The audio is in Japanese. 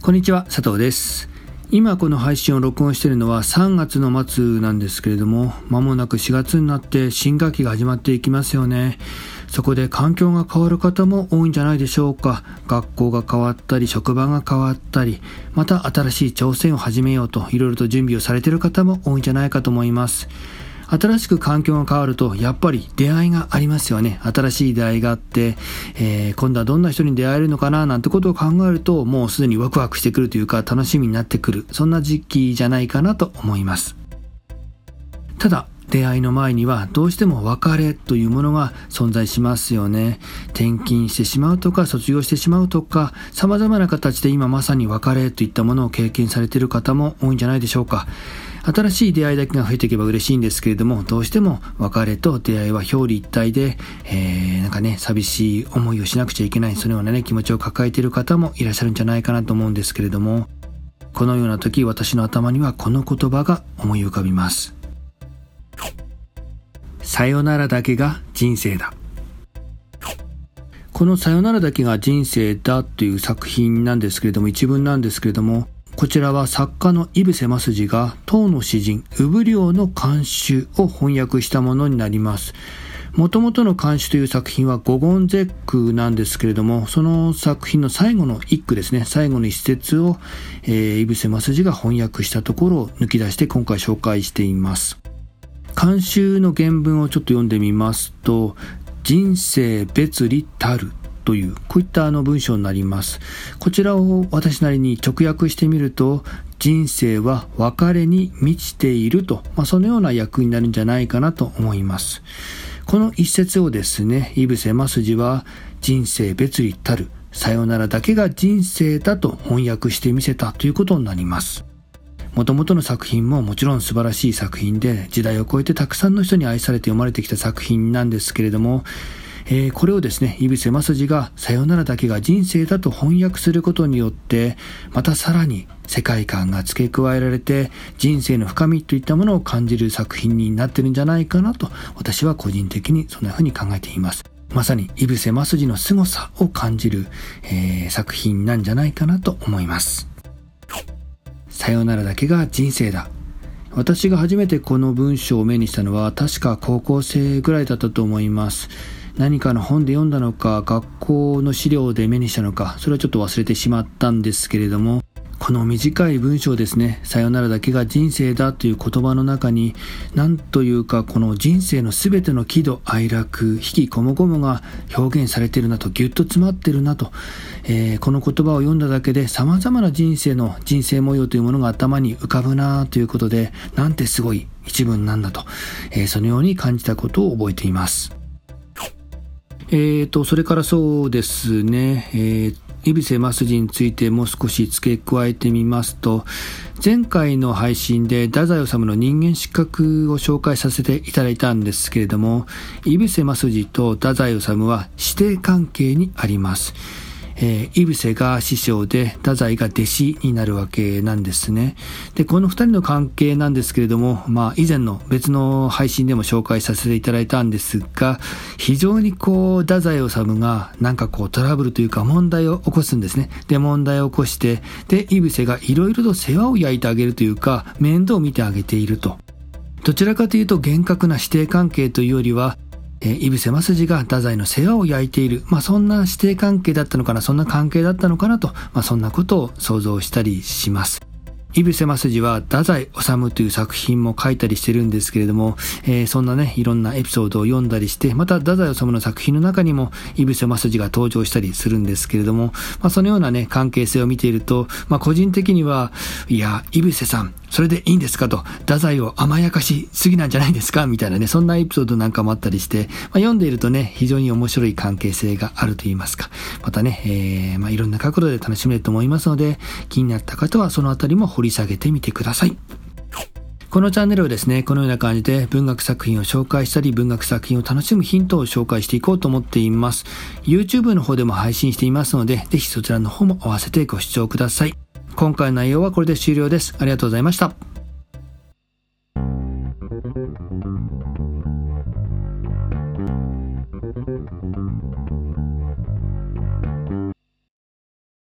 こんにちは佐藤です。今この配信を録音しているのは3月の末なんですけれども間もなく4月になって新学期が始まっていきますよね。そこで環境が変わる方も多いんじゃないでしょうか。学校が変わったり職場が変わったりまた新しい挑戦を始めようといろいろと準備をされている方も多いんじゃないかと思います。新しく環境が変わると、やっぱり出会いがありますよね。新しい出会いがあって、えー、今度はどんな人に出会えるのかななんてことを考えると、もうすでにワクワクしてくるというか、楽しみになってくる。そんな時期じゃないかなと思います。ただ、出会いの前にはどうしても別れというものが存在しますよね。転勤してしまうとか卒業してしまうとか様々な形で今まさに別れといったものを経験されている方も多いんじゃないでしょうか。新しい出会いだけが増えていけば嬉しいんですけれども、どうしても別れと出会いは表裏一体で、えー、なんかね、寂しい思いをしなくちゃいけない、そのようなね、気持ちを抱えている方もいらっしゃるんじゃないかなと思うんですけれども、このような時、私の頭にはこの言葉が思い浮かびます。さよならだけが人生だ。このさよならだけが人生だという作品なんですけれども、一文なんですけれども、こちらは作家の井伏正治が唐の詩人、産領の漢詩を翻訳したものになります。もともとの漢詩という作品は五言絶句なんですけれども、その作品の最後の一句ですね、最後の一節を、えー、井伏正治が翻訳したところを抜き出して今回紹介しています。漢詩の原文をちょっと読んでみますと、人生別離たるという、こういったあの文章になります。こちらを私なりに直訳してみると、人生は別れに満ちていると、まあ、そのような役になるんじゃないかなと思います。この一節をですね、井伏正治は、人生別離たる、さよならだけが人生だと翻訳してみせたということになります。もともとの作品ももちろん素晴らしい作品で、時代を超えてたくさんの人に愛されて読まれてきた作品なんですけれども、えー、これをですね、井伏正治がさよならだけが人生だと翻訳することによって、またさらに世界観が付け加えられて、人生の深みといったものを感じる作品になってるんじゃないかなと、私は個人的にそんな風に考えています。まさに、井伏正治の凄さを感じる、えー、作品なんじゃないかなと思います。さよならだけが人生だ。私が初めてこの文章を目にしたのは確か高校生ぐらいだったと思います。何かの本で読んだのか、学校の資料で目にしたのか、それはちょっと忘れてしまったんですけれども、この短い文章ですね、さよならだけが人生だという言葉の中に、なんというかこの人生の全ての喜怒哀楽、悲喜こもごもが表現されてるなと、ぎゅっと詰まってるなと、えー、この言葉を読んだだけで様々な人生の人生模様というものが頭に浮かぶなということで、なんてすごい一文なんだと、えー、そのように感じたことを覚えています。えーと、それからそうですね、えー、イビセマスジについてもう少し付け加えてみますと、前回の配信で太宰治の人間失格を紹介させていただいたんですけれども、イビセマスジと太宰治は師弟関係にあります。えー、イブセが師匠で太宰が弟子になるわけなんですね。で、この二人の関係なんですけれども、まあ以前の別の配信でも紹介させていただいたんですが、非常にこう、太宰治がなんかこうトラブルというか問題を起こすんですね。で、問題を起こして、で、イブセがいろいろと世話を焼いてあげるというか、面倒を見てあげていると。どちらかというと厳格な師弟関係というよりは、えー、井伏正治が太宰の世話を焼いている、まあ、そんな師弟関係だったのかな、そんな関係だったのかなと、まあ、そんなことを想像したりします。イブセマスジは太宰治という作品も書いたりしてるんですけれども、えー、そんなね、いろんなエピソードを読んだりして、また太宰治の作品の中にもイブセマスジが登場したりするんですけれども、まあ、そのようなね、関係性を見ていると、まあ、個人的には、いや、イブセさん、それでいいんですかと、太宰を甘やかしすぎなんじゃないですかみたいなね、そんなエピソードなんかもあったりして、まあ、読んでいるとね、非常に面白い関係性があると言いますか、またね、えー、まあ、いろんな角度で楽しめると思いますので、気になった方はそのあたりも掘り下げてみてください。このチャンネルをですね、このような感じで文学作品を紹介したり、文学作品を楽しむヒントを紹介していこうと思っています。YouTube の方でも配信していますので、ぜひそちらの方も合わせてご視聴ください。今回の内容はこれで終了です。ありがとうございました。